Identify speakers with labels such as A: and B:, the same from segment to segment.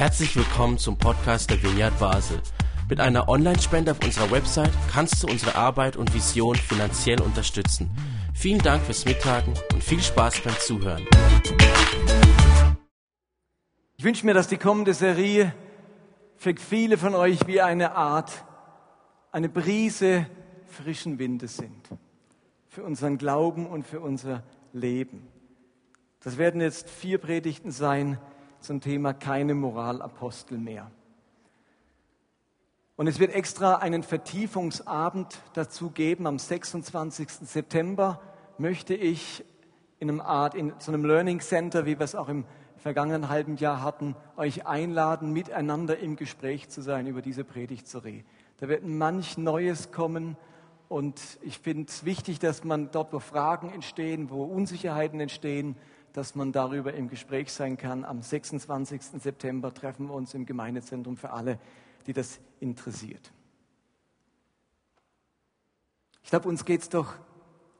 A: Herzlich willkommen zum Podcast der Vineyard Basel. Mit einer Online-Spende auf unserer Website kannst du unsere Arbeit und Vision finanziell unterstützen. Vielen Dank fürs Mittagen und viel Spaß beim Zuhören.
B: Ich wünsche mir, dass die kommende Serie für viele von euch wie eine Art, eine Brise frischen Windes sind. Für unseren Glauben und für unser Leben. Das werden jetzt vier Predigten sein zum Thema keine Moralapostel mehr. Und es wird extra einen Vertiefungsabend dazu geben. Am 26. September möchte ich in einem Art, in so einem Learning Center, wie wir es auch im vergangenen halben Jahr hatten, euch einladen, miteinander im Gespräch zu sein über diese Predigtserie. Da wird manch Neues kommen und ich finde es wichtig, dass man dort, wo Fragen entstehen, wo Unsicherheiten entstehen, dass man darüber im Gespräch sein kann. Am 26. September treffen wir uns im Gemeindezentrum für alle, die das interessiert. Ich glaube, uns geht es doch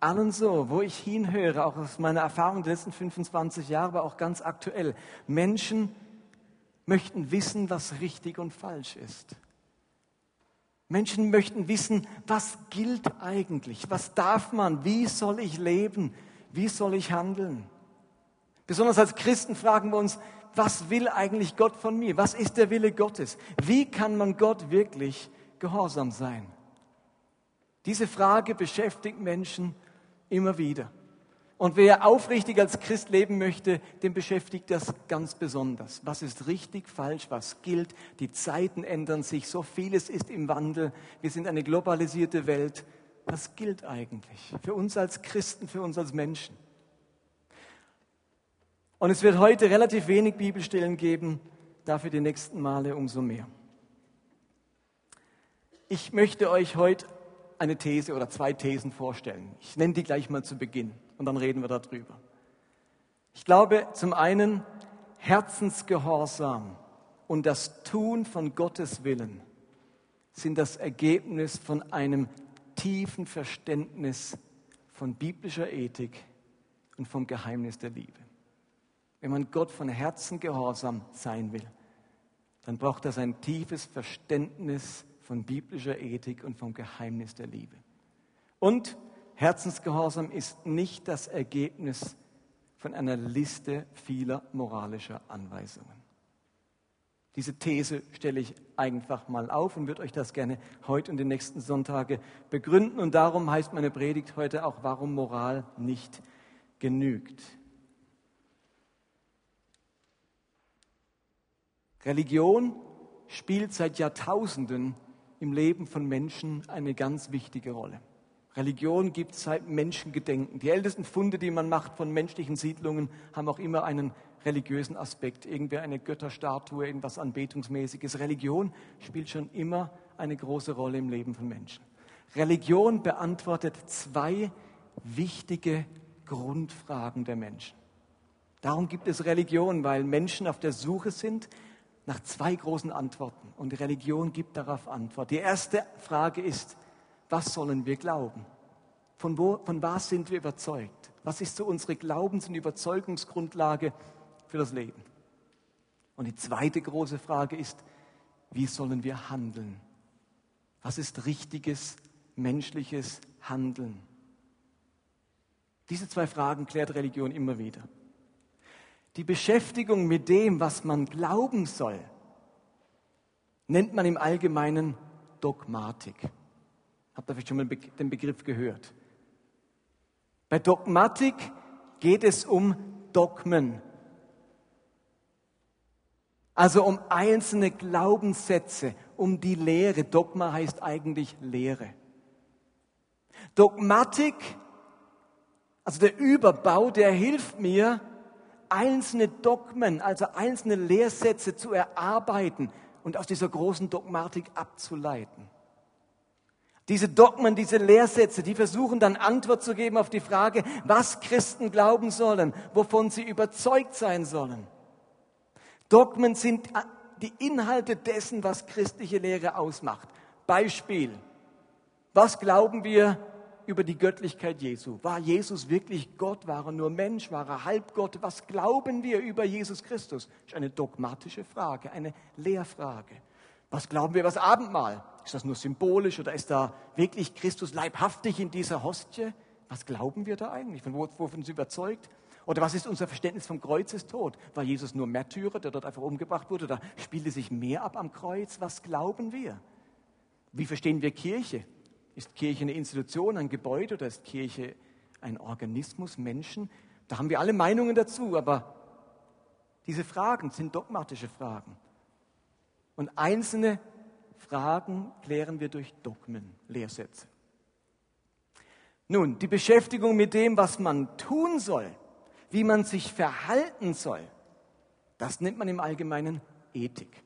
B: allen so, wo ich hinhöre, auch aus meiner Erfahrung der letzten 25 Jahre, aber auch ganz aktuell. Menschen möchten wissen, was richtig und falsch ist. Menschen möchten wissen, was gilt eigentlich, was darf man, wie soll ich leben, wie soll ich handeln. Besonders als Christen fragen wir uns, was will eigentlich Gott von mir? Was ist der Wille Gottes? Wie kann man Gott wirklich gehorsam sein? Diese Frage beschäftigt Menschen immer wieder. Und wer aufrichtig als Christ leben möchte, den beschäftigt das ganz besonders. Was ist richtig, falsch, was gilt? Die Zeiten ändern sich, so vieles ist im Wandel. Wir sind eine globalisierte Welt. Was gilt eigentlich für uns als Christen, für uns als Menschen? Und es wird heute relativ wenig Bibelstellen geben, dafür die nächsten Male umso mehr. Ich möchte euch heute eine These oder zwei Thesen vorstellen. Ich nenne die gleich mal zu Beginn und dann reden wir darüber. Ich glaube zum einen, Herzensgehorsam und das Tun von Gottes Willen sind das Ergebnis von einem tiefen Verständnis von biblischer Ethik und vom Geheimnis der Liebe. Wenn man Gott von Herzen gehorsam sein will, dann braucht das ein tiefes Verständnis von biblischer Ethik und vom Geheimnis der Liebe. Und Herzensgehorsam ist nicht das Ergebnis von einer Liste vieler moralischer Anweisungen. Diese These stelle ich einfach mal auf und würde euch das gerne heute und die nächsten Sonntage begründen. Und darum heißt meine Predigt heute auch, warum Moral nicht genügt. Religion spielt seit Jahrtausenden im Leben von Menschen eine ganz wichtige Rolle. Religion gibt es seit Menschengedenken. Die ältesten Funde, die man macht von menschlichen Siedlungen, haben auch immer einen religiösen Aspekt. Irgendwie eine Götterstatue, irgendwas Anbetungsmäßiges. Religion spielt schon immer eine große Rolle im Leben von Menschen. Religion beantwortet zwei wichtige Grundfragen der Menschen. Darum gibt es Religion, weil Menschen auf der Suche sind nach zwei großen Antworten. Und die Religion gibt darauf Antwort. Die erste Frage ist, was sollen wir glauben? Von, wo, von was sind wir überzeugt? Was ist so unsere Glaubens- und Überzeugungsgrundlage für das Leben? Und die zweite große Frage ist, wie sollen wir handeln? Was ist richtiges menschliches Handeln? Diese zwei Fragen klärt Religion immer wieder. Die Beschäftigung mit dem, was man glauben soll, nennt man im Allgemeinen Dogmatik. Habt ihr vielleicht schon mal den Begriff gehört? Bei Dogmatik geht es um Dogmen. Also um einzelne Glaubenssätze, um die Lehre. Dogma heißt eigentlich Lehre. Dogmatik, also der Überbau, der hilft mir, einzelne Dogmen, also einzelne Lehrsätze zu erarbeiten und aus dieser großen Dogmatik abzuleiten. Diese Dogmen, diese Lehrsätze, die versuchen dann Antwort zu geben auf die Frage, was Christen glauben sollen, wovon sie überzeugt sein sollen. Dogmen sind die Inhalte dessen, was christliche Lehre ausmacht. Beispiel. Was glauben wir über die Göttlichkeit Jesu. War Jesus wirklich Gott? War er nur Mensch? War er Halbgott? Was glauben wir über Jesus Christus? Das ist eine dogmatische Frage, eine Lehrfrage. Was glauben wir über das Abendmahl? Ist das nur symbolisch oder ist da wirklich Christus leibhaftig in dieser Hostie? Was glauben wir da eigentlich? Von wovon sind wir überzeugt? Oder was ist unser Verständnis vom Kreuzestod? War Jesus nur Märtyrer, der dort einfach umgebracht wurde? Oder spielte sich mehr ab am Kreuz? Was glauben wir? Wie verstehen wir Kirche? Ist Kirche eine Institution, ein Gebäude oder ist Kirche ein Organismus, Menschen? Da haben wir alle Meinungen dazu, aber diese Fragen sind dogmatische Fragen. Und einzelne Fragen klären wir durch Dogmen, Lehrsätze. Nun, die Beschäftigung mit dem, was man tun soll, wie man sich verhalten soll, das nennt man im Allgemeinen Ethik.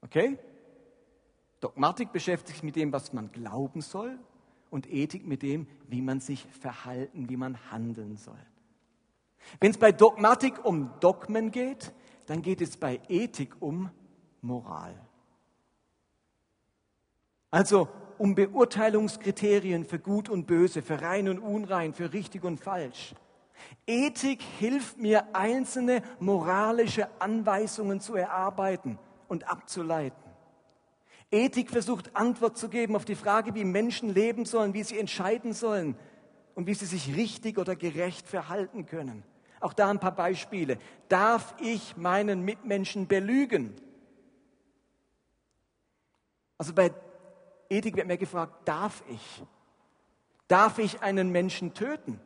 B: Okay? Dogmatik beschäftigt sich mit dem, was man glauben soll und Ethik mit dem, wie man sich verhalten, wie man handeln soll. Wenn es bei Dogmatik um Dogmen geht, dann geht es bei Ethik um Moral. Also um Beurteilungskriterien für Gut und Böse, für rein und unrein, für richtig und falsch. Ethik hilft mir, einzelne moralische Anweisungen zu erarbeiten und abzuleiten. Ethik versucht Antwort zu geben auf die Frage, wie Menschen leben sollen, wie sie entscheiden sollen und wie sie sich richtig oder gerecht verhalten können. Auch da ein paar Beispiele. Darf ich meinen Mitmenschen belügen? Also bei Ethik wird mir gefragt, darf ich? Darf ich einen Menschen töten?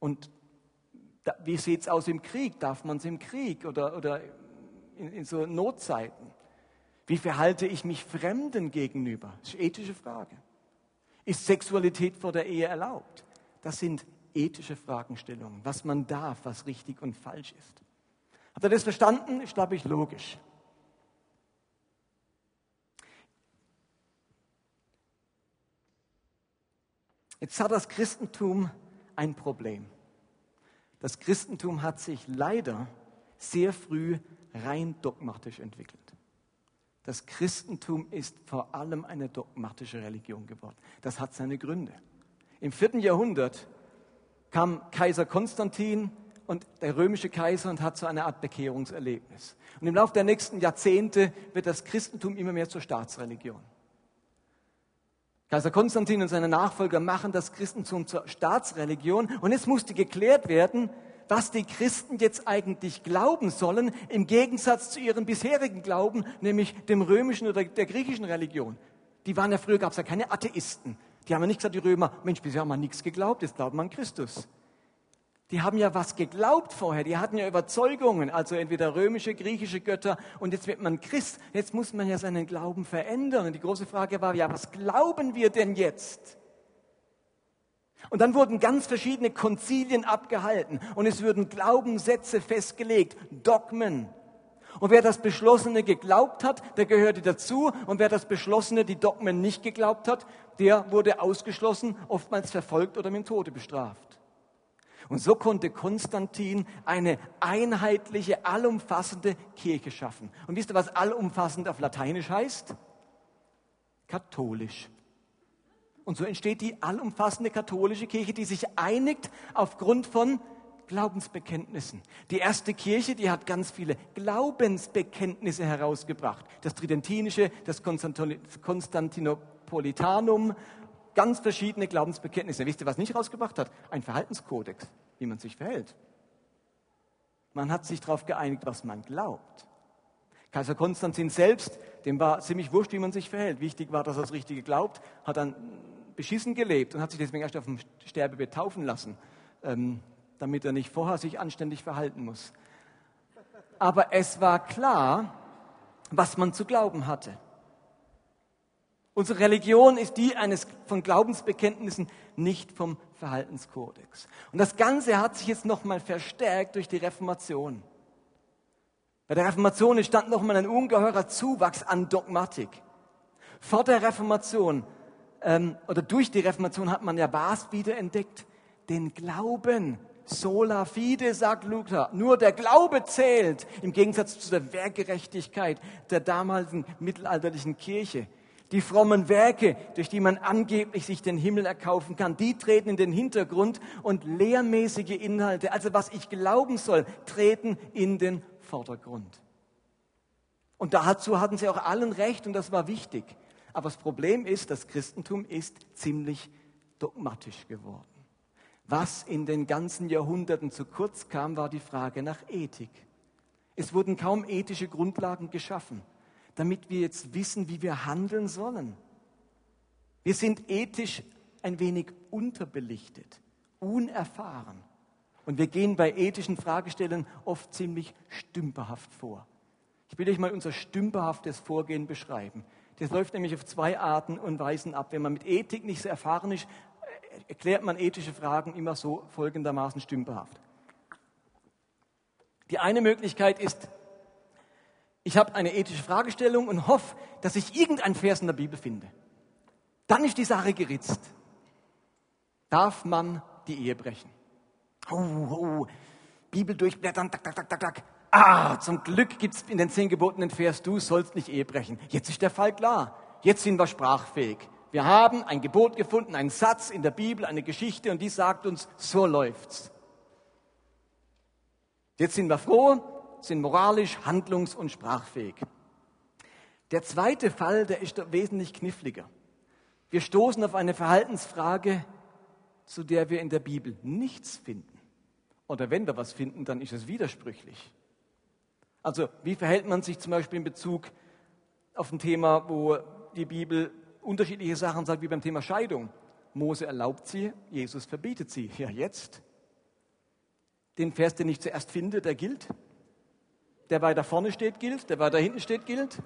B: Und wie sieht es aus im Krieg? Darf man es im Krieg oder, oder in, in so Notzeiten? Wie verhalte ich mich Fremden gegenüber? Das ist eine ethische Frage. Ist Sexualität vor der Ehe erlaubt? Das sind ethische Fragestellungen, was man darf, was richtig und falsch ist. Habt ihr das verstanden? Ist, glaube ich, logisch. Jetzt hat das Christentum ein Problem. Das Christentum hat sich leider sehr früh rein dogmatisch entwickelt. Das Christentum ist vor allem eine dogmatische Religion geworden. Das hat seine Gründe. Im vierten Jahrhundert kam Kaiser Konstantin und der römische Kaiser und hat so eine Art Bekehrungserlebnis. Und im Laufe der nächsten Jahrzehnte wird das Christentum immer mehr zur Staatsreligion. Kaiser Konstantin und seine Nachfolger machen das Christentum zur Staatsreligion und es musste geklärt werden, was die Christen jetzt eigentlich glauben sollen, im Gegensatz zu ihrem bisherigen Glauben, nämlich dem römischen oder der griechischen Religion. Die waren ja früher, gab es ja keine Atheisten. Die haben ja nicht gesagt, die Römer, Mensch, bisher haben wir nichts geglaubt, jetzt glauben wir an Christus. Die haben ja was geglaubt vorher, die hatten ja Überzeugungen, also entweder römische, griechische Götter und jetzt wird man Christ. Jetzt muss man ja seinen Glauben verändern. Und die große Frage war, ja, was glauben wir denn jetzt? Und dann wurden ganz verschiedene Konzilien abgehalten und es würden Glaubenssätze festgelegt, Dogmen. Und wer das Beschlossene geglaubt hat, der gehörte dazu. Und wer das Beschlossene, die Dogmen nicht geglaubt hat, der wurde ausgeschlossen, oftmals verfolgt oder mit dem Tode bestraft. Und so konnte Konstantin eine einheitliche, allumfassende Kirche schaffen. Und wisst ihr, was allumfassend auf Lateinisch heißt? Katholisch. Und so entsteht die allumfassende katholische Kirche, die sich einigt aufgrund von Glaubensbekenntnissen. Die erste Kirche, die hat ganz viele Glaubensbekenntnisse herausgebracht. Das Tridentinische, das Konstantinopolitanum, ganz verschiedene Glaubensbekenntnisse. Wisst ihr, was nicht herausgebracht hat? Ein Verhaltenskodex, wie man sich verhält. Man hat sich darauf geeinigt, was man glaubt. Kaiser Konstantin selbst, dem war ziemlich wurscht, wie man sich verhält. Wichtig war, dass er das Richtige glaubt, hat dann beschissen gelebt und hat sich deswegen erst auf dem Sterbebett taufen lassen, ähm, damit er nicht vorher sich anständig verhalten muss. Aber es war klar, was man zu glauben hatte. Unsere Religion ist die eines von Glaubensbekenntnissen, nicht vom Verhaltenskodex. Und das Ganze hat sich jetzt nochmal verstärkt durch die Reformation. Bei der Reformation entstand nochmal ein ungeheurer Zuwachs an Dogmatik. Vor der Reformation ähm, oder durch die Reformation hat man ja was wieder entdeckt? Den Glauben. Sola fide, sagt Luther. Nur der Glaube zählt, im Gegensatz zu der Wehrgerechtigkeit der damaligen mittelalterlichen Kirche. Die frommen Werke, durch die man angeblich sich den Himmel erkaufen kann, die treten in den Hintergrund und lehrmäßige Inhalte, also was ich glauben soll, treten in den Vordergrund. Und dazu hatten sie auch allen recht und das war wichtig. Aber das Problem ist, das Christentum ist ziemlich dogmatisch geworden. Was in den ganzen Jahrhunderten zu kurz kam, war die Frage nach Ethik. Es wurden kaum ethische Grundlagen geschaffen damit wir jetzt wissen, wie wir handeln sollen. Wir sind ethisch ein wenig unterbelichtet, unerfahren. Und wir gehen bei ethischen Fragestellungen oft ziemlich stümperhaft vor. Ich will euch mal unser stümperhaftes Vorgehen beschreiben. Das läuft nämlich auf zwei Arten und Weisen ab. Wenn man mit Ethik nicht so erfahren ist, erklärt man ethische Fragen immer so folgendermaßen stümperhaft. Die eine Möglichkeit ist, ich habe eine ethische Fragestellung und hoffe, dass ich irgendeinen Vers in der Bibel finde. Dann ist die Sache geritzt. Darf man die Ehe brechen? Oh, oh, Bibel durchblättern, tak, tak, tak, tak, tak. Ah, zum Glück gibt es in den zehn Geboten den Vers, du sollst nicht Ehe brechen. Jetzt ist der Fall klar. Jetzt sind wir sprachfähig. Wir haben ein Gebot gefunden, einen Satz in der Bibel, eine Geschichte und die sagt uns, so läuft's. Jetzt sind wir froh, sind moralisch, handlungs- und sprachfähig. Der zweite Fall, der ist wesentlich kniffliger. Wir stoßen auf eine Verhaltensfrage, zu der wir in der Bibel nichts finden. Oder wenn wir was finden, dann ist es widersprüchlich. Also wie verhält man sich zum Beispiel in Bezug auf ein Thema, wo die Bibel unterschiedliche Sachen sagt, wie beim Thema Scheidung. Mose erlaubt sie, Jesus verbietet sie. Ja, jetzt. Den Vers, den ich zuerst finde, der gilt. Der weiter vorne steht, gilt. Der weiter hinten steht, gilt.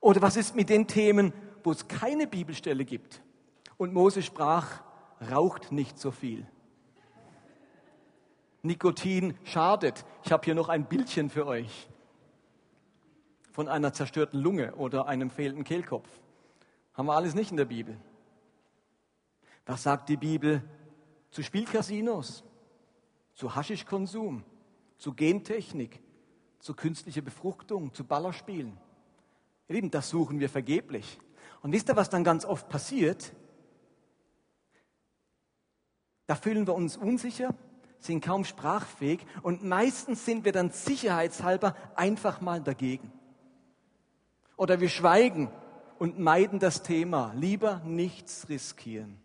B: Oder was ist mit den Themen, wo es keine Bibelstelle gibt? Und Mose sprach, raucht nicht so viel. Nikotin schadet. Ich habe hier noch ein Bildchen für euch von einer zerstörten Lunge oder einem fehlenden Kehlkopf. Haben wir alles nicht in der Bibel. Was sagt die Bibel zu Spielcasinos? zu Haschischkonsum, zu Gentechnik, zu künstlicher Befruchtung, zu Ballerspielen. Ihr Lieben, das suchen wir vergeblich. Und wisst ihr, was dann ganz oft passiert? Da fühlen wir uns unsicher, sind kaum sprachfähig und meistens sind wir dann sicherheitshalber einfach mal dagegen. Oder wir schweigen und meiden das Thema, lieber nichts riskieren.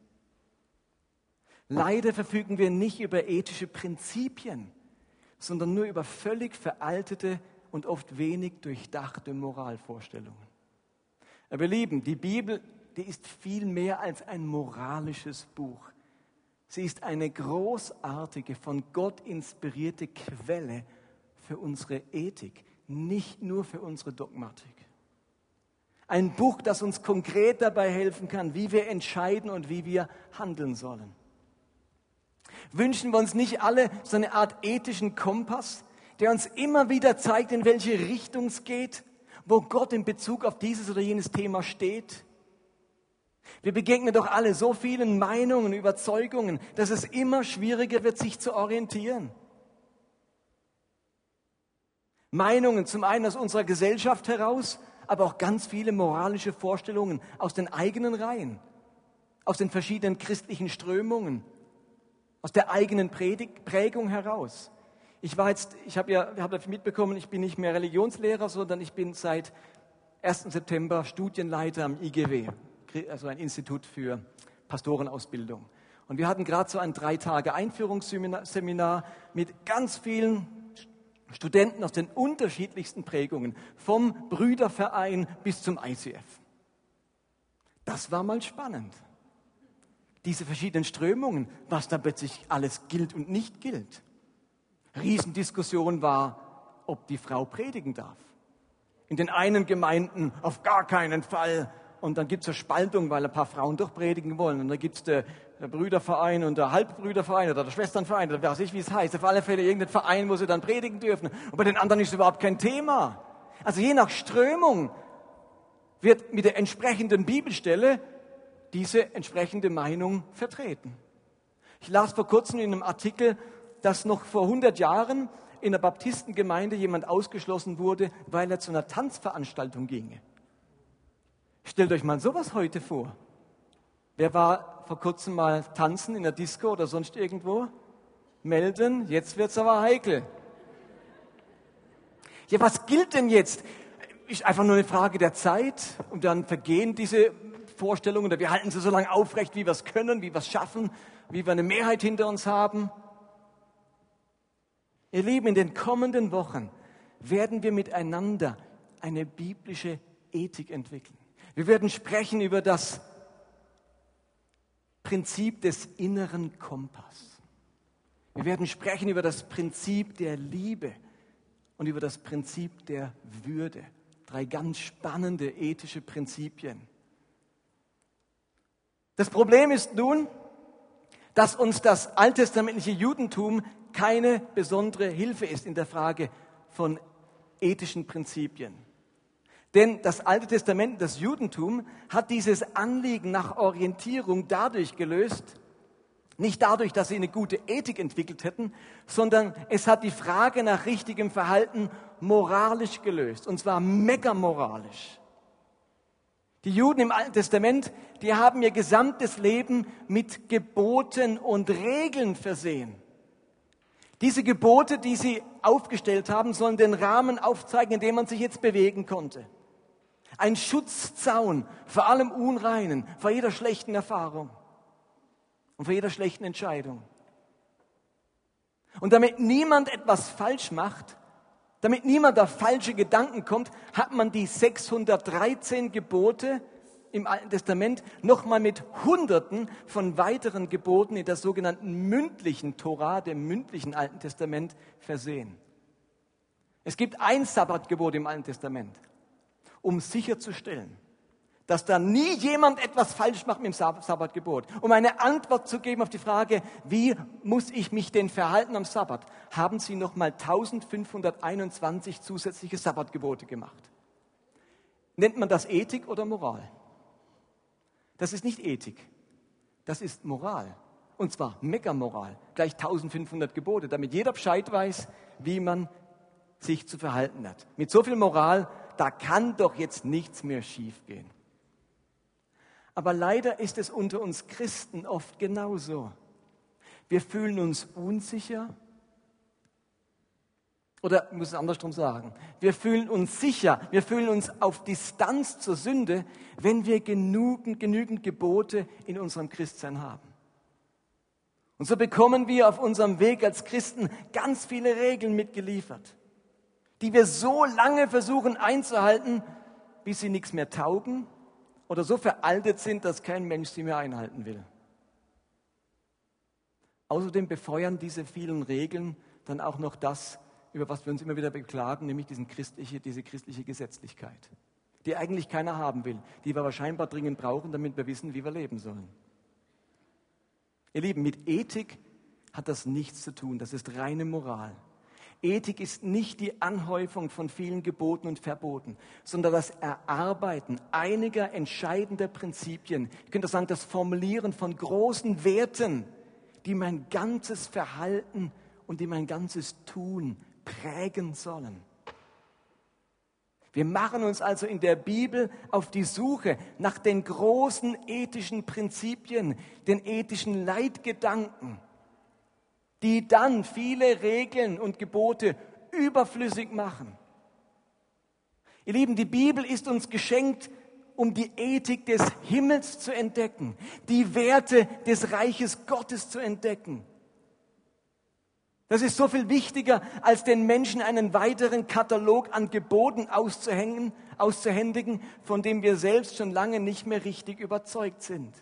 B: Leider verfügen wir nicht über ethische Prinzipien, sondern nur über völlig veraltete und oft wenig durchdachte Moralvorstellungen. Aber ihr Lieben, die Bibel, die ist viel mehr als ein moralisches Buch. Sie ist eine großartige, von Gott inspirierte Quelle für unsere Ethik, nicht nur für unsere Dogmatik. Ein Buch, das uns konkret dabei helfen kann, wie wir entscheiden und wie wir handeln sollen. Wünschen wir uns nicht alle so eine Art ethischen Kompass, der uns immer wieder zeigt, in welche Richtung es geht, wo Gott in Bezug auf dieses oder jenes Thema steht? Wir begegnen doch alle so vielen Meinungen, Überzeugungen, dass es immer schwieriger wird, sich zu orientieren. Meinungen zum einen aus unserer Gesellschaft heraus, aber auch ganz viele moralische Vorstellungen aus den eigenen Reihen, aus den verschiedenen christlichen Strömungen, aus der eigenen Prägung heraus. Ich war jetzt, ich habe ja, habe mitbekommen, ich bin nicht mehr Religionslehrer, sondern ich bin seit 1. September Studienleiter am IGW, also ein Institut für Pastorenausbildung. Und wir hatten gerade so ein drei Tage Einführungsseminar mit ganz vielen Studenten aus den unterschiedlichsten Prägungen, vom Brüderverein bis zum ICF. Das war mal spannend diese verschiedenen Strömungen, was da plötzlich alles gilt und nicht gilt. Riesendiskussion war, ob die Frau predigen darf. In den einen Gemeinden auf gar keinen Fall. Und dann gibt es eine Spaltung, weil ein paar Frauen doch predigen wollen. Und dann gibt es der, der, Brüderverein und der Halbbrüderverein oder der Schwesternverein oder weiß ich, wie es heißt. Auf alle Fälle irgendein Verein, wo sie dann predigen dürfen. Und bei den anderen ist es überhaupt kein Thema. Also je nach Strömung wird mit der entsprechenden Bibelstelle diese entsprechende Meinung vertreten. Ich las vor kurzem in einem Artikel, dass noch vor 100 Jahren in der Baptistengemeinde jemand ausgeschlossen wurde, weil er zu einer Tanzveranstaltung ginge. Stellt euch mal sowas heute vor. Wer war vor kurzem mal tanzen in der Disco oder sonst irgendwo? Melden, jetzt wird's aber heikel. Ja, was gilt denn jetzt? Ist einfach nur eine Frage der Zeit und dann vergehen diese Vorstellungen oder wir halten sie so lange aufrecht, wie wir es können, wie wir es schaffen, wie wir eine Mehrheit hinter uns haben. Ihr Lieben, in den kommenden Wochen werden wir miteinander eine biblische Ethik entwickeln. Wir werden sprechen über das Prinzip des inneren Kompass. Wir werden sprechen über das Prinzip der Liebe und über das Prinzip der Würde. Drei ganz spannende ethische Prinzipien. Das Problem ist nun, dass uns das alttestamentliche Judentum keine besondere Hilfe ist in der Frage von ethischen Prinzipien. Denn das Alte Testament, das Judentum, hat dieses Anliegen nach Orientierung dadurch gelöst, nicht dadurch, dass sie eine gute Ethik entwickelt hätten, sondern es hat die Frage nach richtigem Verhalten moralisch gelöst, und zwar megamoralisch. Die Juden im Alten Testament, die haben ihr gesamtes Leben mit Geboten und Regeln versehen. Diese Gebote, die sie aufgestellt haben, sollen den Rahmen aufzeigen, in dem man sich jetzt bewegen konnte. Ein Schutzzaun vor allem Unreinen, vor jeder schlechten Erfahrung und vor jeder schlechten Entscheidung. Und damit niemand etwas falsch macht, damit niemand auf falsche Gedanken kommt, hat man die 613 Gebote im Alten Testament nochmal mit Hunderten von weiteren Geboten in der sogenannten mündlichen Tora, dem mündlichen Alten Testament, versehen. Es gibt ein Sabbatgebot im Alten Testament, um sicherzustellen, dass da nie jemand etwas falsch macht mit dem Sabbatgebot. Um eine Antwort zu geben auf die Frage, wie muss ich mich denn verhalten am Sabbat, haben sie nochmal 1521 zusätzliche Sabbatgebote gemacht. Nennt man das Ethik oder Moral? Das ist nicht Ethik, das ist Moral. Und zwar Megamoral, gleich 1500 Gebote, damit jeder Bescheid weiß, wie man sich zu verhalten hat. Mit so viel Moral, da kann doch jetzt nichts mehr schiefgehen. Aber leider ist es unter uns Christen oft genauso. Wir fühlen uns unsicher. Oder ich muss es andersrum sagen. Wir fühlen uns sicher, wir fühlen uns auf Distanz zur Sünde, wenn wir genügend, genügend Gebote in unserem Christsein haben. Und so bekommen wir auf unserem Weg als Christen ganz viele Regeln mitgeliefert, die wir so lange versuchen einzuhalten, bis sie nichts mehr taugen oder so veraltet sind, dass kein Mensch sie mehr einhalten will. Außerdem befeuern diese vielen Regeln dann auch noch das, über was wir uns immer wieder beklagen, nämlich diesen christliche, diese christliche Gesetzlichkeit, die eigentlich keiner haben will, die wir aber scheinbar dringend brauchen, damit wir wissen, wie wir leben sollen. Ihr Lieben, mit Ethik hat das nichts zu tun, das ist reine Moral. Ethik ist nicht die Anhäufung von vielen Geboten und Verboten, sondern das Erarbeiten einiger entscheidender Prinzipien. Ich könnte sagen, das Formulieren von großen Werten, die mein ganzes Verhalten und die mein ganzes Tun prägen sollen. Wir machen uns also in der Bibel auf die Suche nach den großen ethischen Prinzipien, den ethischen Leitgedanken die dann viele Regeln und Gebote überflüssig machen. Ihr Lieben, die Bibel ist uns geschenkt, um die Ethik des Himmels zu entdecken, die Werte des Reiches Gottes zu entdecken. Das ist so viel wichtiger, als den Menschen einen weiteren Katalog an Geboten auszuhängen, auszuhändigen, von dem wir selbst schon lange nicht mehr richtig überzeugt sind.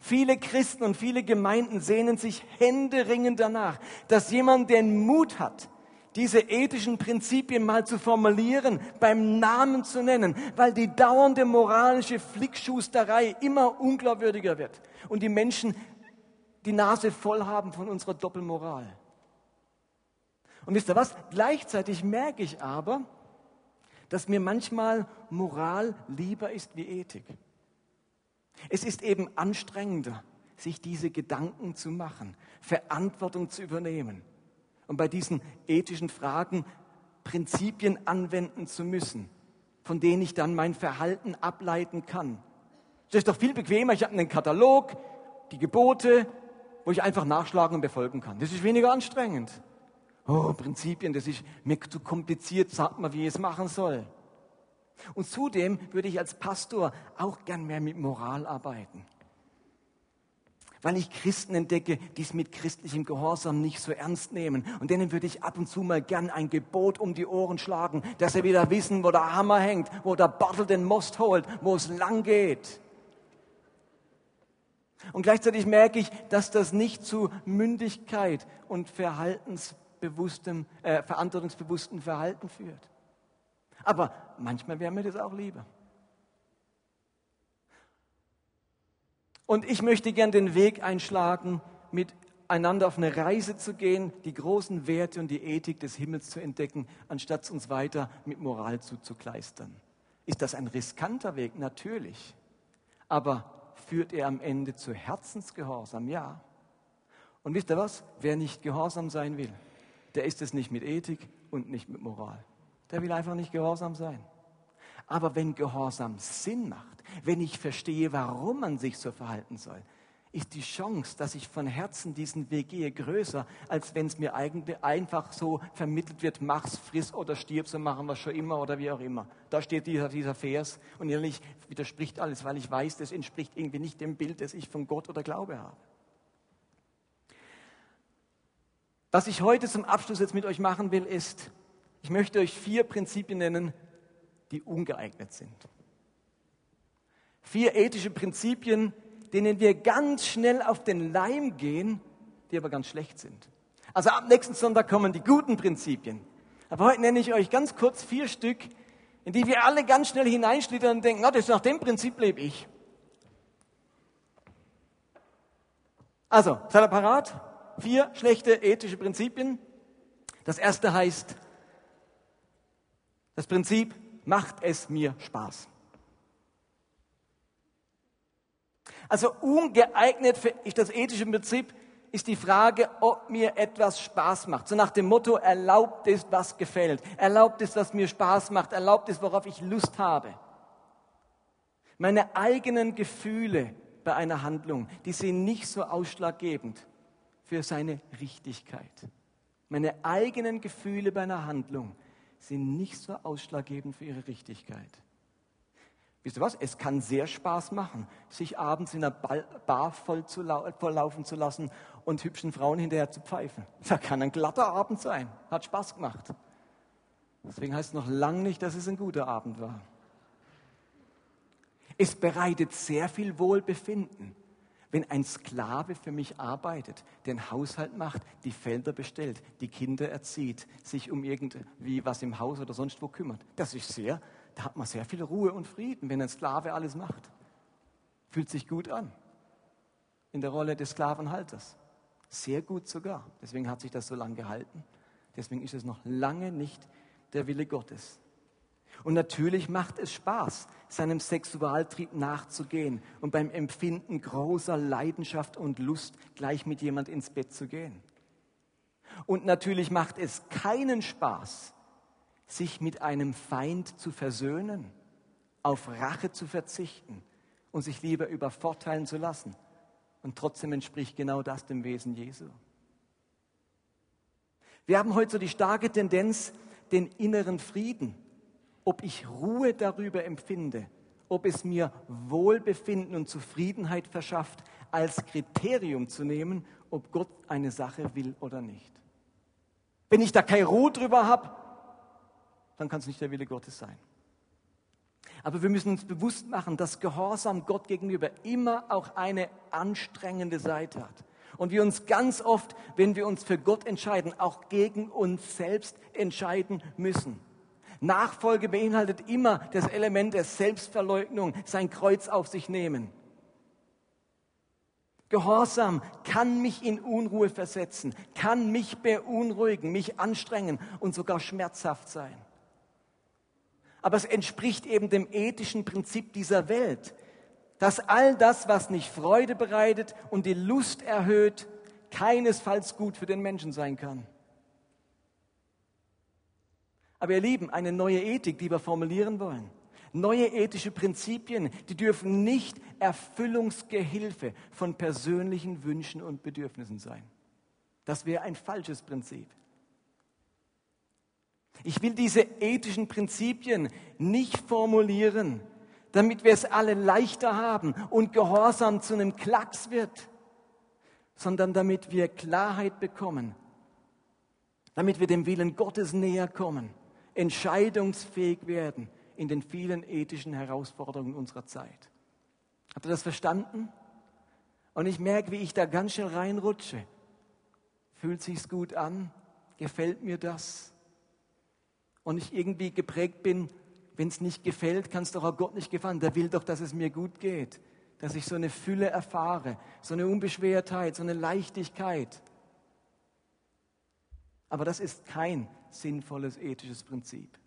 B: Viele Christen und viele Gemeinden sehnen sich händeringend danach, dass jemand den Mut hat, diese ethischen Prinzipien mal zu formulieren, beim Namen zu nennen, weil die dauernde moralische Flickschusterei immer unglaubwürdiger wird und die Menschen die Nase voll haben von unserer Doppelmoral. Und wisst ihr was? Gleichzeitig merke ich aber, dass mir manchmal Moral lieber ist wie Ethik. Es ist eben anstrengender, sich diese Gedanken zu machen, Verantwortung zu übernehmen. Und bei diesen ethischen Fragen Prinzipien anwenden zu müssen, von denen ich dann mein Verhalten ableiten kann. Das ist doch viel bequemer. Ich habe einen Katalog, die Gebote, wo ich einfach nachschlagen und befolgen kann. Das ist weniger anstrengend. Oh, Prinzipien, das ist mir zu kompliziert, sagt mal, wie ich es machen soll. Und zudem würde ich als Pastor auch gern mehr mit Moral arbeiten. Weil ich Christen entdecke, die es mit christlichem Gehorsam nicht so ernst nehmen. Und denen würde ich ab und zu mal gern ein Gebot um die Ohren schlagen, dass sie wieder wissen, wo der Hammer hängt, wo der Bartel den Most holt, wo es lang geht. Und gleichzeitig merke ich, dass das nicht zu Mündigkeit und verhaltensbewusstem, äh, verantwortungsbewusstem Verhalten führt. Aber manchmal wäre mir das auch lieber. Und ich möchte gern den Weg einschlagen, miteinander auf eine Reise zu gehen, die großen Werte und die Ethik des Himmels zu entdecken, anstatt uns weiter mit Moral zuzukleistern. Ist das ein riskanter Weg? Natürlich. Aber führt er am Ende zu Herzensgehorsam? Ja. Und wisst ihr was? Wer nicht gehorsam sein will, der ist es nicht mit Ethik und nicht mit Moral. Der will einfach nicht gehorsam sein. Aber wenn Gehorsam Sinn macht, wenn ich verstehe, warum man sich so verhalten soll, ist die Chance, dass ich von Herzen diesen Weg gehe, größer, als wenn es mir einfach so vermittelt wird, mach's, friss oder stirb, so machen wir schon immer oder wie auch immer. Da steht dieser, dieser Vers und ehrlich widerspricht alles, weil ich weiß, das entspricht irgendwie nicht dem Bild, das ich von Gott oder Glaube habe. Was ich heute zum Abschluss jetzt mit euch machen will, ist, ich möchte euch vier Prinzipien nennen, die ungeeignet sind. Vier ethische Prinzipien, denen wir ganz schnell auf den Leim gehen, die aber ganz schlecht sind. Also ab nächsten Sonntag kommen die guten Prinzipien. Aber heute nenne ich euch ganz kurz vier Stück, in die wir alle ganz schnell hineinschlittern und denken, na, das nach dem Prinzip lebe ich. Also, seid ihr parat? Vier schlechte ethische Prinzipien. Das erste heißt, das Prinzip, macht es mir Spaß. Also ungeeignet für das ethische Prinzip ist die Frage, ob mir etwas Spaß macht. So nach dem Motto, erlaubt es, was gefällt. Erlaubt es, was mir Spaß macht. Erlaubt es, worauf ich Lust habe. Meine eigenen Gefühle bei einer Handlung, die sind nicht so ausschlaggebend für seine Richtigkeit. Meine eigenen Gefühle bei einer Handlung sind nicht so ausschlaggebend für ihre Richtigkeit. Wisst ihr was? Es kann sehr Spaß machen, sich abends in einer Bar voll zu volllaufen zu lassen und hübschen Frauen hinterher zu pfeifen. Das kann ein glatter Abend sein. Hat Spaß gemacht. Deswegen heißt es noch lange nicht, dass es ein guter Abend war. Es bereitet sehr viel Wohlbefinden, wenn ein Sklave für mich arbeitet, den Haushalt macht, die Felder bestellt, die Kinder erzieht, sich um irgendwie was im Haus oder sonst wo kümmert. Das ist sehr, da hat man sehr viel Ruhe und Frieden, wenn ein Sklave alles macht. Fühlt sich gut an. In der Rolle des Sklavenhalters. Sehr gut sogar. Deswegen hat sich das so lange gehalten. Deswegen ist es noch lange nicht der Wille Gottes. Und natürlich macht es Spaß, seinem Sexualtrieb nachzugehen und beim Empfinden großer Leidenschaft und Lust gleich mit jemand ins Bett zu gehen. Und natürlich macht es keinen Spaß, sich mit einem Feind zu versöhnen, auf Rache zu verzichten und sich lieber übervorteilen zu lassen. Und trotzdem entspricht genau das dem Wesen Jesu. Wir haben heute so die starke Tendenz, den inneren Frieden ob ich Ruhe darüber empfinde, ob es mir Wohlbefinden und Zufriedenheit verschafft, als Kriterium zu nehmen, ob Gott eine Sache will oder nicht. Wenn ich da keine Ruhe drüber habe, dann kann es nicht der Wille Gottes sein. Aber wir müssen uns bewusst machen, dass Gehorsam Gott gegenüber immer auch eine anstrengende Seite hat. Und wir uns ganz oft, wenn wir uns für Gott entscheiden, auch gegen uns selbst entscheiden müssen. Nachfolge beinhaltet immer das Element der Selbstverleugnung, sein Kreuz auf sich nehmen. Gehorsam kann mich in Unruhe versetzen, kann mich beunruhigen, mich anstrengen und sogar schmerzhaft sein. Aber es entspricht eben dem ethischen Prinzip dieser Welt, dass all das, was nicht Freude bereitet und die Lust erhöht, keinesfalls gut für den Menschen sein kann. Aber ihr Lieben, eine neue Ethik, die wir formulieren wollen. Neue ethische Prinzipien, die dürfen nicht Erfüllungsgehilfe von persönlichen Wünschen und Bedürfnissen sein. Das wäre ein falsches Prinzip. Ich will diese ethischen Prinzipien nicht formulieren, damit wir es alle leichter haben und Gehorsam zu einem Klacks wird, sondern damit wir Klarheit bekommen, damit wir dem Willen Gottes näher kommen, entscheidungsfähig werden in den vielen ethischen Herausforderungen unserer Zeit. Habt ihr das verstanden? Und ich merke, wie ich da ganz schön reinrutsche. Fühlt sich's gut an? Gefällt mir das? Und ich irgendwie geprägt bin, wenn es nicht gefällt, kann es doch auch Gott nicht gefallen. Der will doch, dass es mir gut geht, dass ich so eine Fülle erfahre, so eine Unbeschwertheit, so eine Leichtigkeit. Aber das ist kein sinnvolles ethisches Prinzip.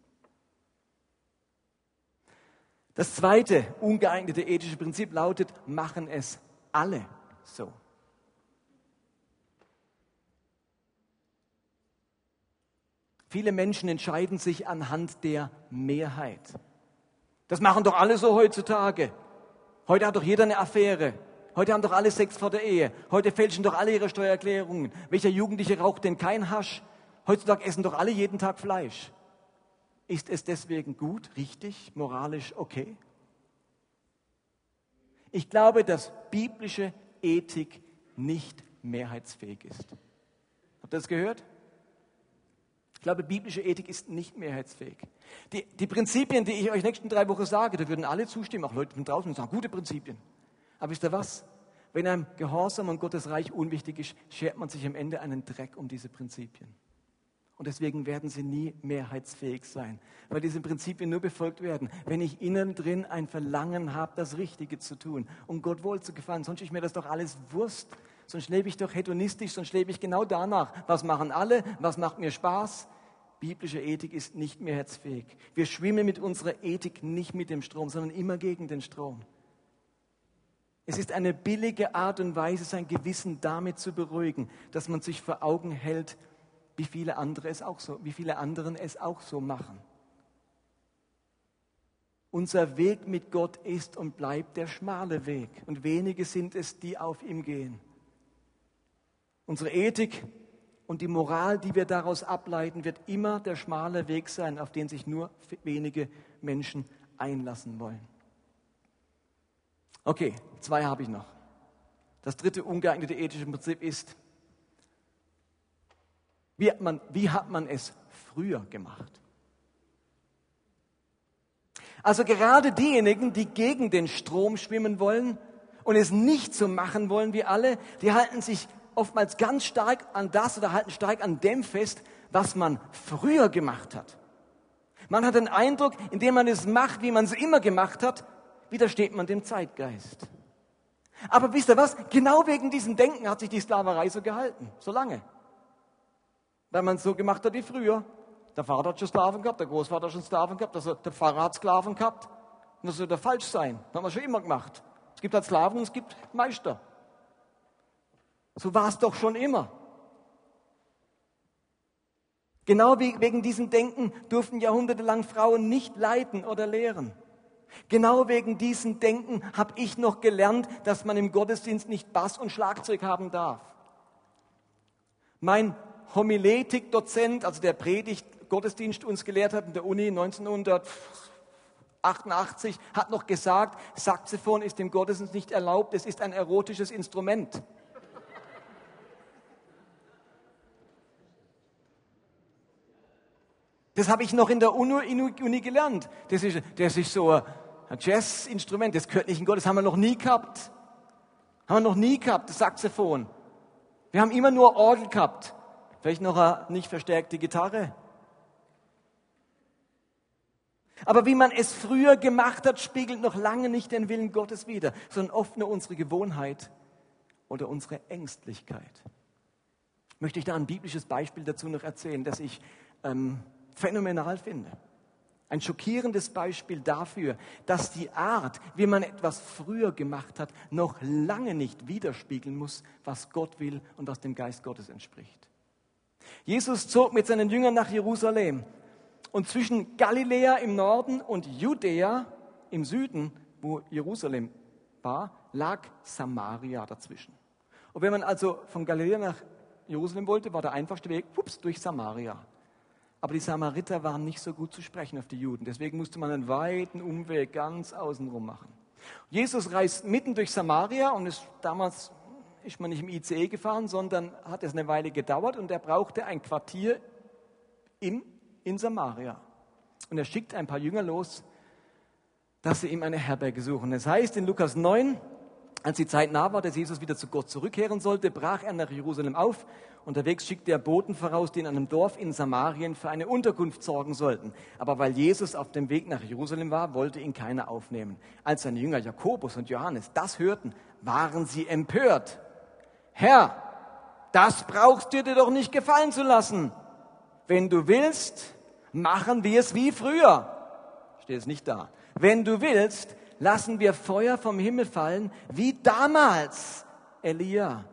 B: Das zweite ungeeignete ethische Prinzip lautet, machen es alle so. Viele Menschen entscheiden sich anhand der Mehrheit. Das machen doch alle so heutzutage. Heute hat doch jeder eine Affäre. Heute haben doch alle Sex vor der Ehe. Heute fälschen doch alle ihre Steuererklärungen. Welcher Jugendliche raucht denn kein Hasch? Heutzutage essen doch alle jeden Tag Fleisch. Ist es deswegen gut, richtig, moralisch okay? Ich glaube, dass biblische Ethik nicht mehrheitsfähig ist. Habt ihr das gehört? Ich glaube, biblische Ethik ist nicht mehrheitsfähig. Die, die Prinzipien, die ich euch nächsten drei Wochen sage, da würden alle zustimmen, auch Leute von draußen, und sagen, gute Prinzipien. Aber wisst ihr was? Wenn einem Gehorsam und Gottes Reich unwichtig ist, schert man sich am Ende einen Dreck um diese Prinzipien. Und deswegen werden sie nie mehrheitsfähig sein, weil diese Prinzipien nur befolgt werden, wenn ich innen drin ein Verlangen habe, das Richtige zu tun, um Gott wohl zu gefallen. Sonst ist mir das doch alles Wurst, sonst lebe ich doch hedonistisch, sonst lebe ich genau danach. Was machen alle? Was macht mir Spaß? Biblische Ethik ist nicht mehrheitsfähig. Wir schwimmen mit unserer Ethik nicht mit dem Strom, sondern immer gegen den Strom. Es ist eine billige Art und Weise, sein Gewissen damit zu beruhigen, dass man sich vor Augen hält, wie viele andere es auch so, wie viele anderen es auch so machen. Unser Weg mit Gott ist und bleibt der schmale Weg und wenige sind es, die auf ihm gehen. Unsere Ethik und die Moral, die wir daraus ableiten, wird immer der schmale Weg sein, auf den sich nur wenige Menschen einlassen wollen. Okay, zwei habe ich noch. Das dritte ungeeignete ethische Prinzip ist, wie hat man, wie hat man es früher gemacht? Also gerade diejenigen, die gegen den Strom schwimmen wollen und es nicht so machen wollen wie alle, die halten sich oftmals ganz stark an das oder halten stark an dem fest, was man früher gemacht hat. Man hat den Eindruck, indem man es macht, wie man es immer gemacht hat, widersteht man dem Zeitgeist. Aber wisst ihr was? Genau wegen diesem Denken hat sich die Sklaverei so gehalten, so lange. Weil man es so gemacht hat wie früher. Der Vater hat schon Sklaven gehabt, der Großvater hat schon Sklaven gehabt, also der Pfarrer hat Sklaven gehabt. Und das sollte falsch sein. Das haben wir schon immer gemacht. Es gibt halt Sklaven und es gibt Meister. So war es doch schon immer. Genau wegen diesem Denken durften jahrhundertelang Frauen nicht leiten oder lehren. Genau wegen diesem Denken habe ich noch gelernt, dass man im Gottesdienst nicht Bass und Schlagzeug haben darf. Mein Homiletik-Dozent, also der Predigt Gottesdienst uns gelehrt hat in der Uni 1988, hat noch gesagt, Saxophon ist im Gottesdienst nicht erlaubt, es ist ein erotisches Instrument. Das habe ich noch in der Uni, Uni gelernt. Das ist, das ist so ein Jazzinstrument, das gehört nicht in Gott, das haben wir noch nie gehabt. Haben wir noch nie gehabt, das Saxophon. Wir haben immer nur Orgel gehabt. Vielleicht noch eine nicht verstärkte Gitarre. Aber wie man es früher gemacht hat, spiegelt noch lange nicht den Willen Gottes wider, sondern oft nur unsere Gewohnheit oder unsere Ängstlichkeit. Möchte ich da ein biblisches Beispiel dazu noch erzählen, das ich ähm, phänomenal finde. Ein schockierendes Beispiel dafür, dass die Art, wie man etwas früher gemacht hat, noch lange nicht widerspiegeln muss, was Gott will und was dem Geist Gottes entspricht. Jesus zog mit seinen Jüngern nach Jerusalem Und zwischen Galiläa im Norden und Judäa im Süden, wo Jerusalem war, lag Samaria dazwischen. Und wenn man also von Galiläa nach Jerusalem wollte, war der einfachste Weg, ups, durch Samaria. Aber die Samariter waren nicht so gut zu sprechen auf die Juden. Deswegen musste man einen weiten Umweg ganz außenrum machen. Jesus reist mitten durch Samaria und ist damals ist man nicht im ICE gefahren, sondern hat es eine Weile gedauert und er brauchte ein Quartier in, in Samaria. Und er schickt ein paar Jünger los, dass sie ihm eine Herberge suchen. Es heißt in Lukas 9, als die Zeit nah war, dass Jesus wieder zu Gott zurückkehren sollte, brach er nach Jerusalem auf. Unterwegs schickte er Boten voraus, die in einem Dorf in Samarien für eine Unterkunft sorgen sollten. Aber weil Jesus auf dem Weg nach Jerusalem war, wollte ihn keiner aufnehmen. Als seine Jünger Jakobus und Johannes das hörten, waren sie empört. Herr, das brauchst du dir doch nicht gefallen zu lassen. Wenn du willst, machen wir es wie früher. Steht es nicht da. Wenn du willst, lassen wir Feuer vom Himmel fallen, wie damals Elia,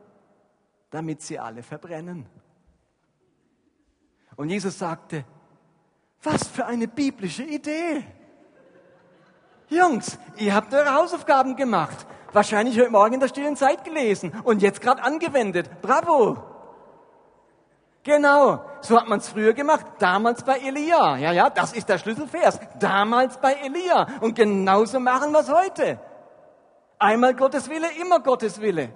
B: damit sie alle verbrennen. Und Jesus sagte, was für eine biblische Idee. Jungs, ihr habt eure Hausaufgaben gemacht. Wahrscheinlich heute Morgen in der stillen Zeit gelesen und jetzt gerade angewendet. Bravo! Genau, so hat man es früher gemacht, damals bei Elia. Ja, ja, das ist der Schlüsselvers. Damals bei Elia. Und genauso machen wir es heute. Einmal Gottes Wille, immer Gottes Wille.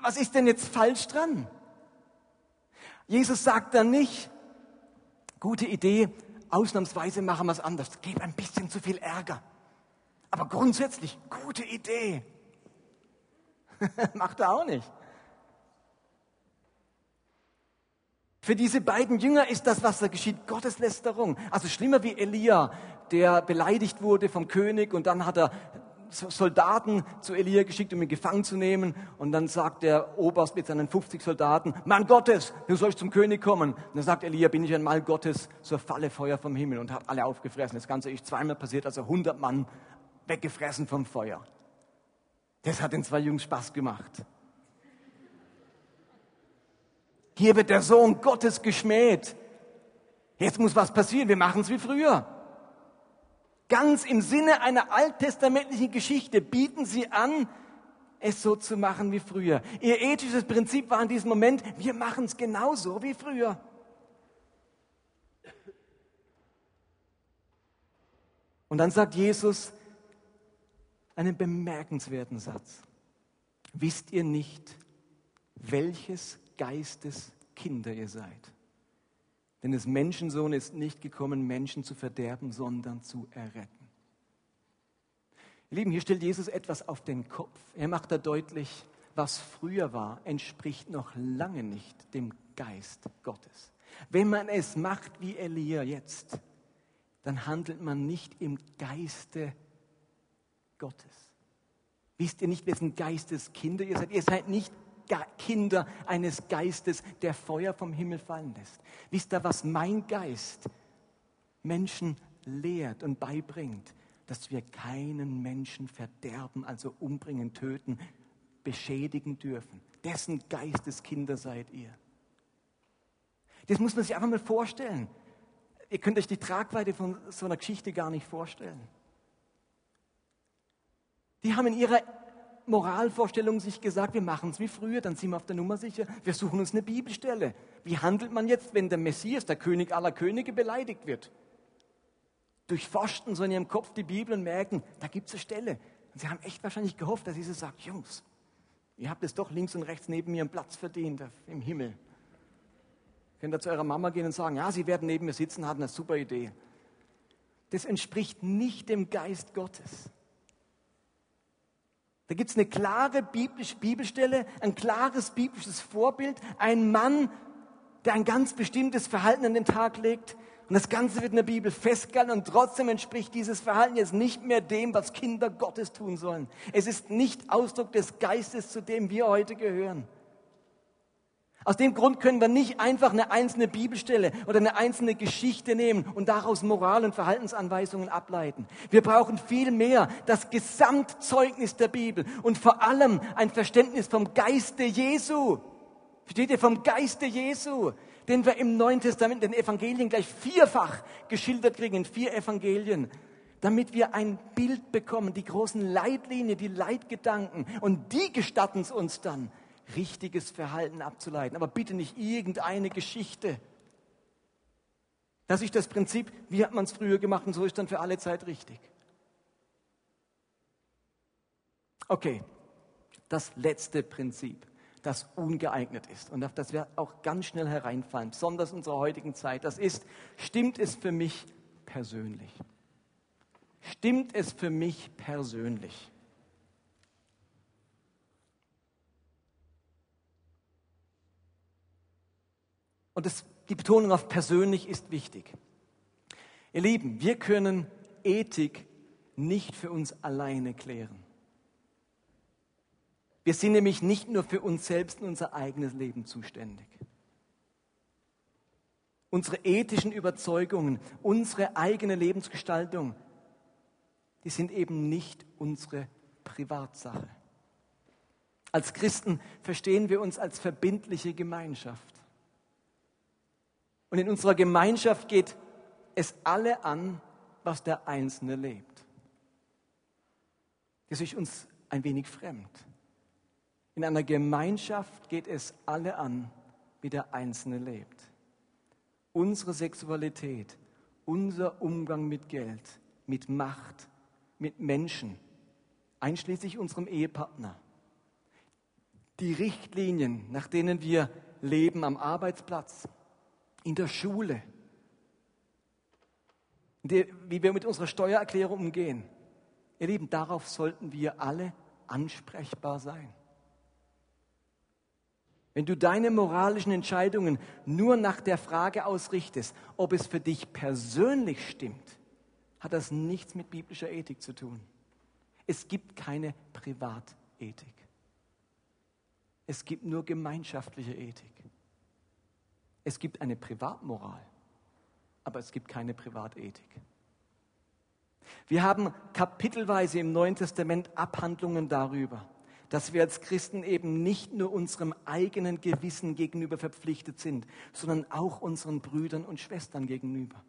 B: Was ist denn jetzt falsch dran? Jesus sagt dann nicht, gute Idee, ausnahmsweise machen wir es anders, gib ein bisschen zu viel Ärger. Aber grundsätzlich, gute Idee. Macht er auch nicht. Für diese beiden Jünger ist das, was da geschieht, Gotteslästerung. Also schlimmer wie Elia, der beleidigt wurde vom König und dann hat er Soldaten zu Elia geschickt, um ihn gefangen zu nehmen. Und dann sagt der Oberst mit seinen 50 Soldaten, Mann Gottes, du sollst zum König kommen. Und dann sagt Elia, bin ich ein Mann Gottes, so falle Feuer vom Himmel und hat alle aufgefressen. Das Ganze ist zweimal passiert, also 100 Mann weggefressen vom Feuer. Das hat den zwei Jungs Spaß gemacht. Hier wird der Sohn Gottes geschmäht. Jetzt muss was passieren. Wir machen es wie früher. Ganz im Sinne einer alttestamentlichen Geschichte bieten sie an, es so zu machen wie früher. Ihr ethisches Prinzip war in diesem Moment, wir machen es genauso wie früher. Und dann sagt Jesus, einen bemerkenswerten Satz. Wisst ihr nicht, welches Geistes Kinder ihr seid? Denn das Menschensohn ist nicht gekommen, Menschen zu verderben, sondern zu erretten. Ihr Lieben, hier stellt Jesus etwas auf den Kopf. Er macht da deutlich, was früher war, entspricht noch lange nicht dem Geist Gottes. Wenn man es macht wie Elia jetzt, dann handelt man nicht im Geiste Gottes. Wisst ihr nicht, wessen Geistes Kinder ihr seid? Ihr seid nicht Kinder eines Geistes, der Feuer vom Himmel fallen lässt. Wisst ihr, was mein Geist Menschen lehrt und beibringt? Dass wir keinen Menschen verderben, also umbringen, töten, beschädigen dürfen. Dessen Geisteskinder seid ihr. Das muss man sich einfach mal vorstellen. Ihr könnt euch die Tragweite von so einer Geschichte gar nicht vorstellen. Die haben in ihrer Moralvorstellung sich gesagt, wir machen es wie früher, dann sind wir auf der Nummer sicher, wir suchen uns eine Bibelstelle. Wie handelt man jetzt, wenn der Messias, der König aller Könige, beleidigt wird? Durchforschten so in ihrem Kopf die Bibel und merken, da gibt es eine Stelle. Und sie haben echt wahrscheinlich gehofft, dass Jesus sagt, Jungs, ihr habt es doch links und rechts neben mir einen Platz verdient im Himmel. Könnt ihr zu eurer Mama gehen und sagen, ja, sie werden neben mir sitzen, hatten eine super Idee. Das entspricht nicht dem Geist Gottes. Da gibt es eine klare biblische Bibelstelle, ein klares biblisches Vorbild, ein Mann, der ein ganz bestimmtes Verhalten an den Tag legt. Und das Ganze wird in der Bibel festgehalten und trotzdem entspricht dieses Verhalten jetzt nicht mehr dem, was Kinder Gottes tun sollen. Es ist nicht Ausdruck des Geistes, zu dem wir heute gehören. Aus dem Grund können wir nicht einfach eine einzelne Bibelstelle oder eine einzelne Geschichte nehmen und daraus Moral- und Verhaltensanweisungen ableiten. Wir brauchen viel mehr das Gesamtzeugnis der Bibel und vor allem ein Verständnis vom Geiste Jesu. Versteht ihr vom Geiste Jesu? den wir im Neuen Testament, den Evangelien gleich vierfach geschildert kriegen, in vier Evangelien, damit wir ein Bild bekommen, die großen Leitlinien, die Leitgedanken. Und die gestatten es uns dann, richtiges Verhalten abzuleiten. Aber bitte nicht irgendeine Geschichte. Das ist das Prinzip, wie hat man es früher gemacht und so ist dann für alle Zeit richtig. Okay, das letzte Prinzip, das ungeeignet ist und auf das wir auch ganz schnell hereinfallen, besonders in unserer heutigen Zeit, das ist, stimmt es für mich persönlich? Stimmt es für mich persönlich? Und das, die Betonung auf persönlich ist wichtig. Ihr Lieben, wir können Ethik nicht für uns alleine klären. Wir sind nämlich nicht nur für uns selbst und unser eigenes Leben zuständig. Unsere ethischen Überzeugungen, unsere eigene Lebensgestaltung, die sind eben nicht unsere Privatsache. Als Christen verstehen wir uns als verbindliche Gemeinschaft. Und in unserer Gemeinschaft geht es alle an, was der Einzelne lebt. Das ist uns ein wenig fremd. In einer Gemeinschaft geht es alle an, wie der Einzelne lebt. Unsere Sexualität, unser Umgang mit Geld, mit Macht, mit Menschen, einschließlich unserem Ehepartner. Die Richtlinien, nach denen wir leben am Arbeitsplatz, in der Schule, wie wir mit unserer Steuererklärung umgehen. Ihr Lieben, darauf sollten wir alle ansprechbar sein. Wenn du deine moralischen Entscheidungen nur nach der Frage ausrichtest, ob es für dich persönlich stimmt, hat das nichts mit biblischer Ethik zu tun. Es gibt keine Privatethik. Es gibt nur gemeinschaftliche Ethik. Es gibt eine Privatmoral, aber es gibt keine Privatethik. Wir haben kapitelweise im Neuen Testament Abhandlungen darüber, dass wir als Christen eben nicht nur unserem eigenen Gewissen gegenüber verpflichtet sind, sondern auch unseren Brüdern und Schwestern gegenüber.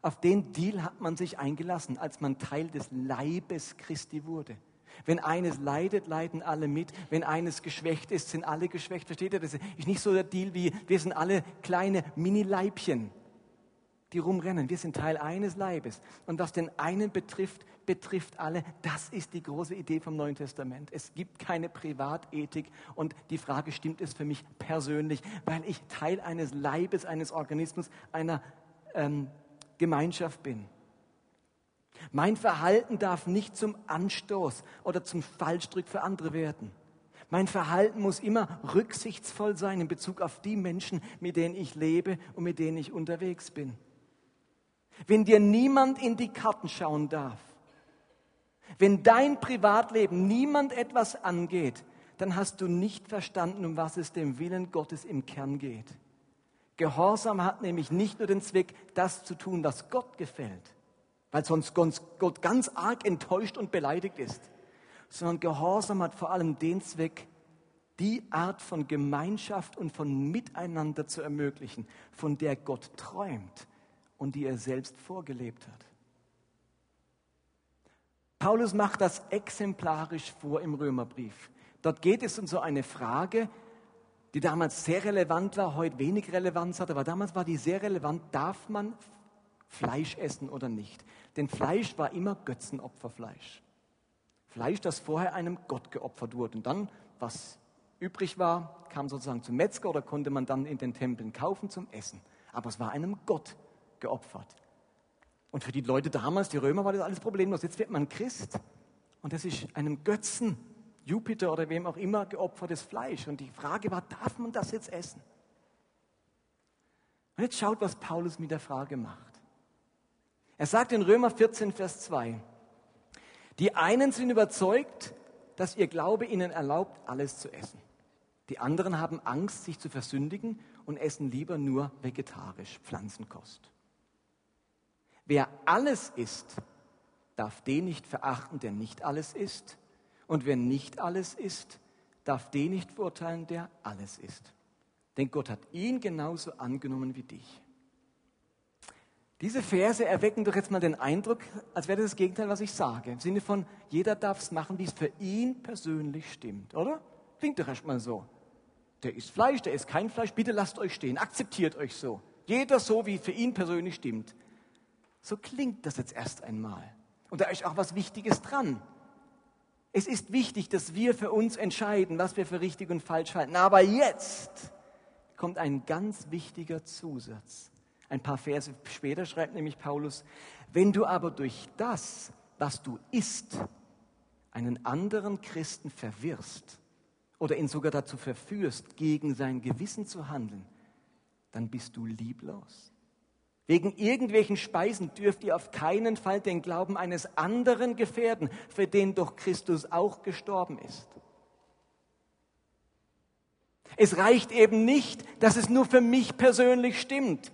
B: Auf den Deal hat man sich eingelassen, als man Teil des Leibes Christi wurde. Wenn eines leidet, leiden alle mit. Wenn eines geschwächt ist, sind alle geschwächt. Versteht ihr? Das ist nicht so der Deal wie, wir sind alle kleine Mini-Leibchen, die rumrennen. Wir sind Teil eines Leibes. Und was den einen betrifft, betrifft alle. Das ist die große Idee vom Neuen Testament. Es gibt keine Privatethik. Und die Frage, stimmt es für mich persönlich? Weil ich Teil eines Leibes, eines Organismus, einer ähm, Gemeinschaft bin. Mein Verhalten darf nicht zum Anstoß oder zum Fallstrick für andere werden. Mein Verhalten muss immer rücksichtsvoll sein in Bezug auf die Menschen, mit denen ich lebe und mit denen ich unterwegs bin. Wenn dir niemand in die Karten schauen darf, wenn dein Privatleben niemand etwas angeht, dann hast du nicht verstanden, um was es dem Willen Gottes im Kern geht. Gehorsam hat nämlich nicht nur den Zweck, das zu tun, was Gott gefällt, weil sonst Gott ganz arg enttäuscht und beleidigt ist, sondern Gehorsam hat vor allem den Zweck, die Art von Gemeinschaft und von Miteinander zu ermöglichen, von der Gott träumt und die er selbst vorgelebt hat. Paulus macht das exemplarisch vor im Römerbrief. Dort geht es um so eine Frage, die damals sehr relevant war, heute wenig Relevanz hat, aber damals war die sehr relevant, darf man Fleisch essen oder nicht? Denn Fleisch war immer Götzenopferfleisch. Fleisch, das vorher einem Gott geopfert wurde. Und dann, was übrig war, kam sozusagen zum Metzger oder konnte man dann in den Tempeln kaufen zum Essen. Aber es war einem Gott geopfert. Und für die Leute damals, die Römer, war das alles problemlos. Jetzt wird man Christ und das ist einem Götzen Jupiter oder wem auch immer geopfertes Fleisch. Und die Frage war, darf man das jetzt essen? Und jetzt schaut, was Paulus mit der Frage macht. Er sagt in Römer 14, Vers 2, die einen sind überzeugt, dass ihr Glaube ihnen erlaubt, alles zu essen. Die anderen haben Angst, sich zu versündigen und essen lieber nur vegetarisch, Pflanzenkost. Wer alles isst, darf den nicht verachten, der nicht alles isst. Und wer nicht alles ist, darf den nicht verurteilen, der alles ist. Denn Gott hat ihn genauso angenommen wie dich. Diese Verse erwecken doch jetzt mal den Eindruck, als wäre das das Gegenteil, was ich sage. Im Sinne von, jeder darf es machen, wie es für ihn persönlich stimmt, oder? Klingt doch erstmal so. Der isst Fleisch, der isst kein Fleisch, bitte lasst euch stehen, akzeptiert euch so. Jeder so, wie für ihn persönlich stimmt. So klingt das jetzt erst einmal. Und da ist auch was Wichtiges dran. Es ist wichtig, dass wir für uns entscheiden, was wir für richtig und falsch halten. Aber jetzt kommt ein ganz wichtiger Zusatz. Ein paar Verse später schreibt nämlich Paulus, wenn du aber durch das, was du isst, einen anderen Christen verwirrst oder ihn sogar dazu verführst, gegen sein Gewissen zu handeln, dann bist du lieblos. Wegen irgendwelchen Speisen dürft ihr auf keinen Fall den Glauben eines anderen gefährden, für den doch Christus auch gestorben ist. Es reicht eben nicht, dass es nur für mich persönlich stimmt.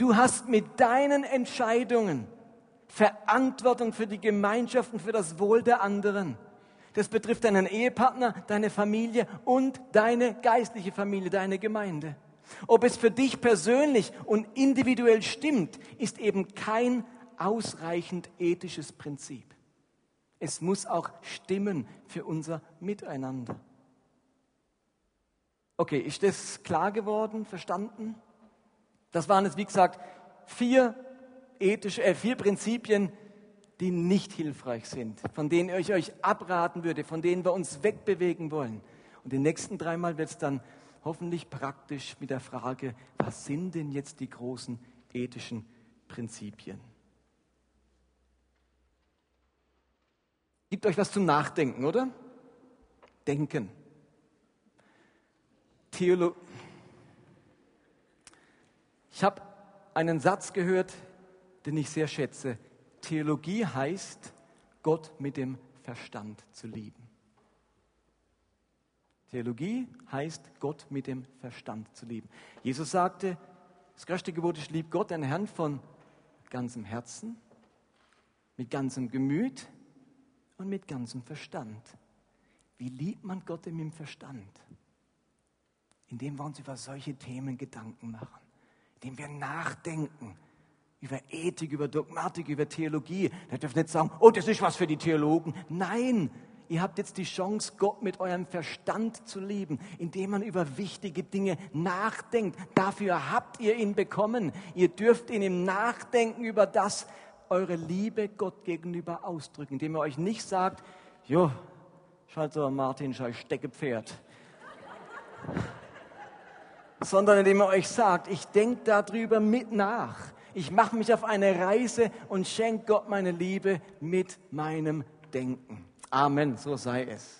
B: Du hast mit deinen Entscheidungen Verantwortung für die Gemeinschaft und für das Wohl der anderen. Das betrifft deinen Ehepartner, deine Familie und deine geistliche Familie, deine Gemeinde. Ob es für dich persönlich und individuell stimmt, ist eben kein ausreichend ethisches Prinzip. Es muss auch stimmen für unser Miteinander. Okay, ist das klar geworden, verstanden? Das waren jetzt, wie gesagt, vier ethische, äh, vier Prinzipien, die nicht hilfreich sind, von denen ich euch abraten würde, von denen wir uns wegbewegen wollen. Und die nächsten dreimal wird es dann hoffentlich praktisch mit der Frage, was sind denn jetzt die großen ethischen Prinzipien? Gibt euch was zum Nachdenken, oder? Denken. Theologie. Ich habe einen Satz gehört, den ich sehr schätze. Theologie heißt, Gott mit dem Verstand zu lieben. Theologie heißt, Gott mit dem Verstand zu lieben. Jesus sagte, das größte Gebot ist, lieb Gott, den Herrn von ganzem Herzen, mit ganzem Gemüt und mit ganzem Verstand. Wie liebt man Gott mit dem Verstand? Indem wir uns über solche Themen Gedanken machen dem wir nachdenken über Ethik, über Dogmatik, über Theologie. Da dürft ihr nicht sagen, oh, das ist was für die Theologen. Nein, ihr habt jetzt die Chance, Gott mit eurem Verstand zu lieben, indem man über wichtige Dinge nachdenkt. Dafür habt ihr ihn bekommen. Ihr dürft ihn im Nachdenken über das, eure Liebe Gott gegenüber ausdrücken, indem ihr euch nicht sagt, jo, schalt so Martin, scheiß Steckepferd sondern indem er euch sagt, ich denke darüber mit nach. Ich mache mich auf eine Reise und schenke Gott meine Liebe mit meinem Denken. Amen, so sei es.